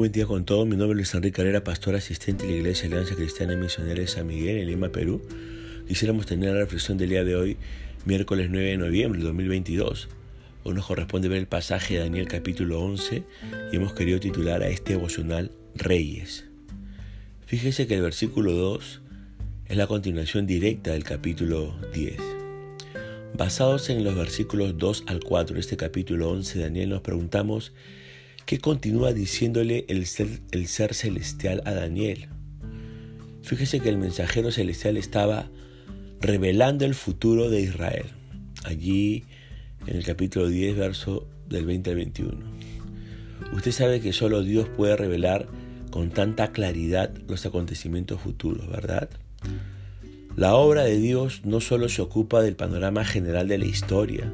buen día con todos. Mi nombre es Luis Enrique Carrera, pastor asistente de la Iglesia Alianza Cristiana Misionera de San Miguel en Lima, Perú. Quisiéramos tener la reflexión del día de hoy, miércoles 9 de noviembre de 2022. Hoy nos corresponde ver el pasaje de Daniel capítulo 11 y hemos querido titular a este devocional Reyes. Fíjese que el versículo 2 es la continuación directa del capítulo 10. Basados en los versículos 2 al 4 de este capítulo 11 de Daniel nos preguntamos ¿Qué continúa diciéndole el ser, el ser celestial a Daniel? Fíjese que el mensajero celestial estaba revelando el futuro de Israel. Allí en el capítulo 10, verso del 20 al 21. Usted sabe que solo Dios puede revelar con tanta claridad los acontecimientos futuros, ¿verdad? La obra de Dios no solo se ocupa del panorama general de la historia,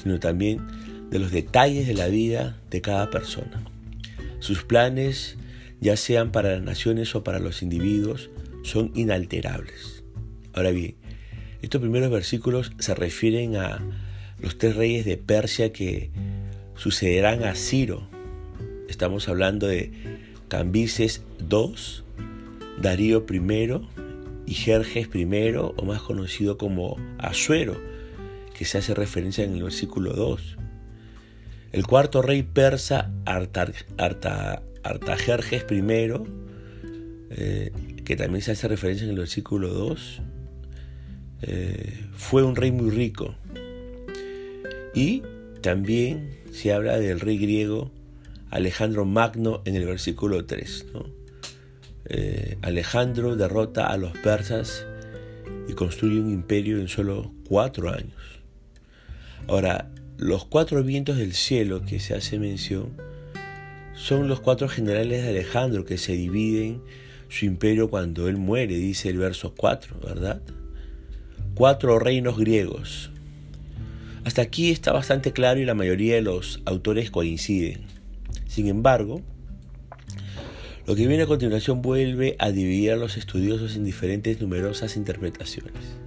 sino también de los detalles de la vida de cada persona. Sus planes, ya sean para las naciones o para los individuos, son inalterables. Ahora bien, estos primeros versículos se refieren a los tres reyes de Persia que sucederán a Ciro. Estamos hablando de Cambises II, Darío I y Jerjes I, o más conocido como Asuero, que se hace referencia en el versículo 2. El cuarto rey persa Artajerjes I, eh, que también se hace referencia en el versículo 2, eh, fue un rey muy rico. Y también se habla del rey griego Alejandro Magno en el versículo 3. Eh, Alejandro derrota a los persas y construye un imperio en solo cuatro años. Ahora, los cuatro vientos del cielo que se hace mención son los cuatro generales de Alejandro que se dividen su imperio cuando él muere, dice el verso 4, ¿verdad? Cuatro reinos griegos. Hasta aquí está bastante claro y la mayoría de los autores coinciden. Sin embargo, lo que viene a continuación vuelve a dividir a los estudiosos en diferentes numerosas interpretaciones.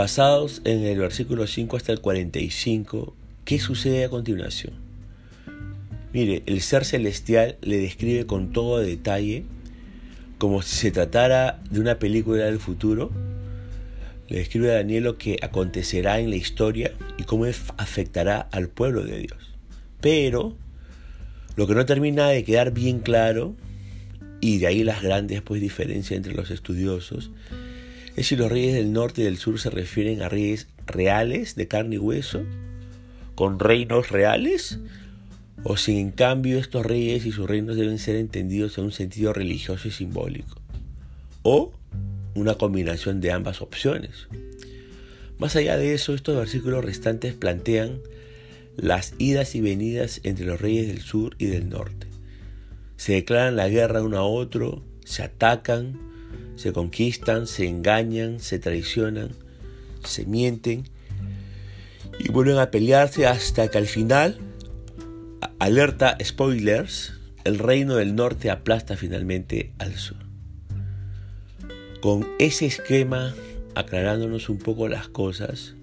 Basados en el versículo 5 hasta el 45, ¿qué sucede a continuación? Mire, el ser celestial le describe con todo detalle, como si se tratara de una película del futuro, le describe a Daniel lo que acontecerá en la historia y cómo afectará al pueblo de Dios. Pero lo que no termina de quedar bien claro, y de ahí las grandes pues, diferencias entre los estudiosos, es si los reyes del norte y del sur se refieren a reyes reales de carne y hueso, con reinos reales, o si en cambio estos reyes y sus reinos deben ser entendidos en un sentido religioso y simbólico, o una combinación de ambas opciones. Más allá de eso, estos versículos restantes plantean las idas y venidas entre los reyes del sur y del norte. Se declaran la guerra uno a otro, se atacan, se conquistan, se engañan, se traicionan, se mienten y vuelven a pelearse hasta que al final, alerta spoilers, el reino del norte aplasta finalmente al sur. Con ese esquema, aclarándonos un poco las cosas,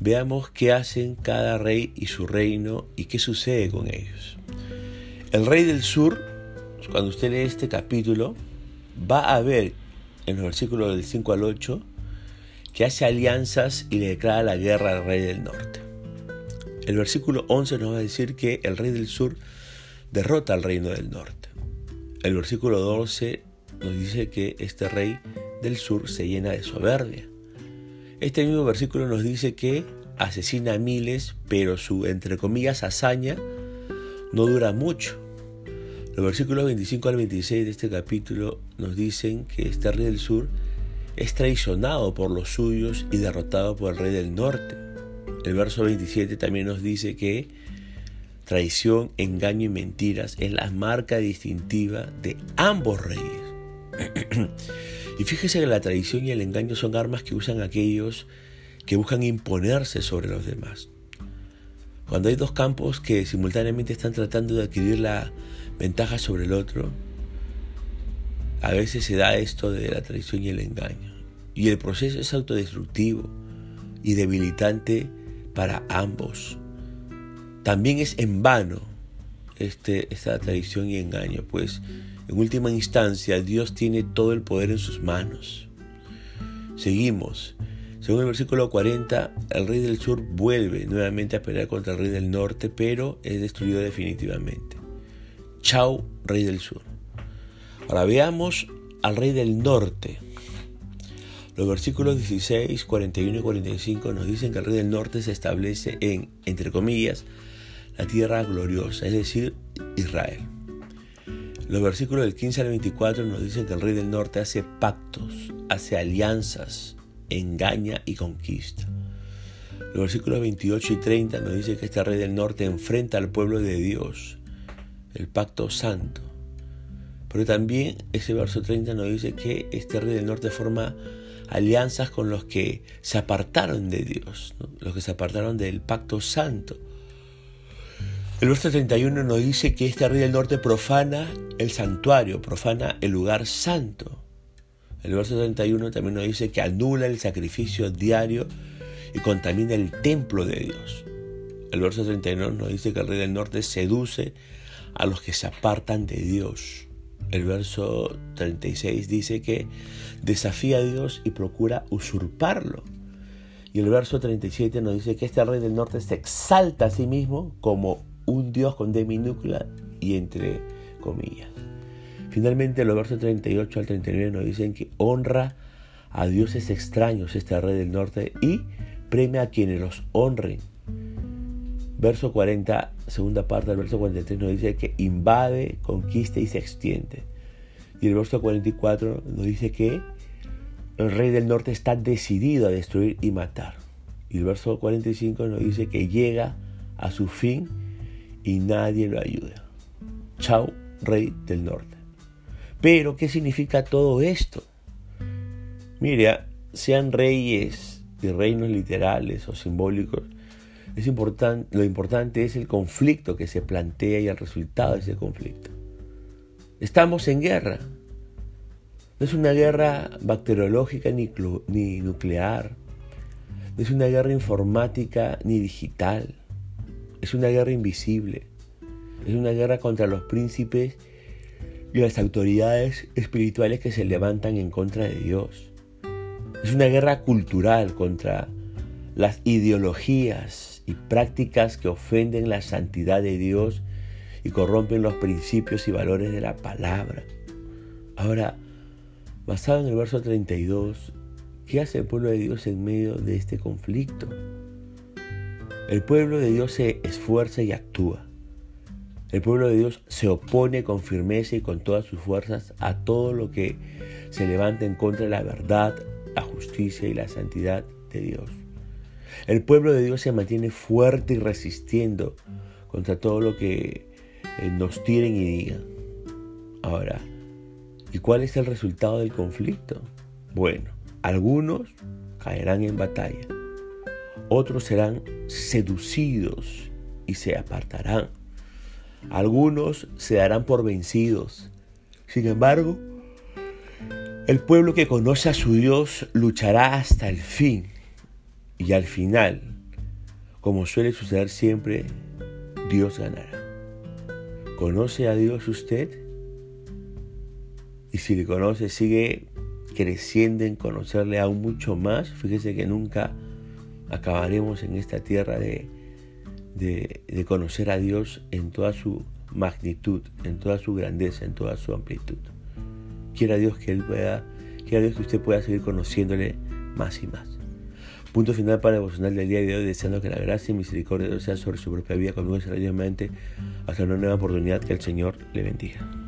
veamos qué hacen cada rey y su reino y qué sucede con ellos. El rey del sur, cuando usted lee este capítulo, va a ver en los versículos del 5 al 8 que hace alianzas y le declara la guerra al rey del norte. El versículo 11 nos va a decir que el rey del sur derrota al reino del norte. El versículo 12 nos dice que este rey del sur se llena de soberbia. Este mismo versículo nos dice que asesina a miles, pero su, entre comillas, hazaña no dura mucho. Los versículos 25 al 26 de este capítulo nos dicen que este rey del sur es traicionado por los suyos y derrotado por el rey del norte. El verso 27 también nos dice que traición, engaño y mentiras es la marca distintiva de ambos reyes. y fíjese que la traición y el engaño son armas que usan aquellos que buscan imponerse sobre los demás. Cuando hay dos campos que simultáneamente están tratando de adquirir la ventaja sobre el otro, a veces se da esto de la traición y el engaño. Y el proceso es autodestructivo y debilitante para ambos. También es en vano este, esta tradición y engaño? Pues en última instancia Dios tiene todo el poder en sus manos. Seguimos. Según el versículo 40, el rey del sur vuelve nuevamente a pelear contra el rey del norte, pero es destruido definitivamente. Chau, rey del sur. Ahora veamos al rey del norte. Los versículos 16, 41 y 45 nos dicen que el rey del norte se establece en, entre comillas, la tierra gloriosa, es decir, Israel. Los versículos del 15 al 24 nos dicen que el rey del norte hace pactos, hace alianzas, engaña y conquista. Los versículos 28 y 30 nos dicen que este rey del norte enfrenta al pueblo de Dios, el pacto santo. Pero también ese verso 30 nos dice que este rey del norte forma alianzas con los que se apartaron de Dios, los que se apartaron del pacto santo. El verso 31 nos dice que este rey del norte profana el santuario, profana el lugar santo. El verso 31 también nos dice que anula el sacrificio diario y contamina el templo de Dios. El verso 39 nos dice que el rey del norte seduce a los que se apartan de Dios. El verso 36 dice que desafía a Dios y procura usurparlo. Y el verso 37 nos dice que este rey del norte se exalta a sí mismo como un Dios con D y entre comillas. Finalmente, los versos 38 al 39 nos dicen que honra a dioses extraños este rey del norte y premia a quienes los honren. Verso 40, segunda parte del verso 43 nos dice que invade, conquista y se extiende. Y el verso 44 nos dice que el rey del norte está decidido a destruir y matar. Y el verso 45 nos dice que llega a su fin y nadie lo ayuda. Chao, rey del norte. Pero, ¿qué significa todo esto? Mira, sean reyes de reinos literales o simbólicos, es lo importante es el conflicto que se plantea y el resultado de ese conflicto. Estamos en guerra, no es una guerra bacteriológica ni, ni nuclear. No es una guerra informática ni digital. Es una guerra invisible. Es una guerra contra los príncipes y las autoridades espirituales que se levantan en contra de Dios. Es una guerra cultural contra las ideologías y prácticas que ofenden la santidad de Dios y corrompen los principios y valores de la palabra. Ahora, Basado en el verso 32, ¿qué hace el pueblo de Dios en medio de este conflicto? El pueblo de Dios se esfuerza y actúa. El pueblo de Dios se opone con firmeza y con todas sus fuerzas a todo lo que se levanta en contra de la verdad, la justicia y la santidad de Dios. El pueblo de Dios se mantiene fuerte y resistiendo contra todo lo que eh, nos tiren y digan. Ahora, ¿Y cuál es el resultado del conflicto? Bueno, algunos caerán en batalla, otros serán seducidos y se apartarán, algunos se darán por vencidos. Sin embargo, el pueblo que conoce a su Dios luchará hasta el fin y al final, como suele suceder siempre, Dios ganará. ¿Conoce a Dios usted? Y si le conoce, sigue creciendo en conocerle aún mucho más. Fíjese que nunca acabaremos en esta tierra de, de, conocer a Dios en toda su magnitud, en toda su grandeza, en toda su amplitud. Quiera Dios que Él pueda, quiera Dios que usted pueda seguir conociéndole más y más. Punto final para devocional del día de hoy, deseando que la gracia y misericordia de Dios sea sobre su propia vida, conmigo y Hasta una nueva oportunidad, que el Señor le bendiga.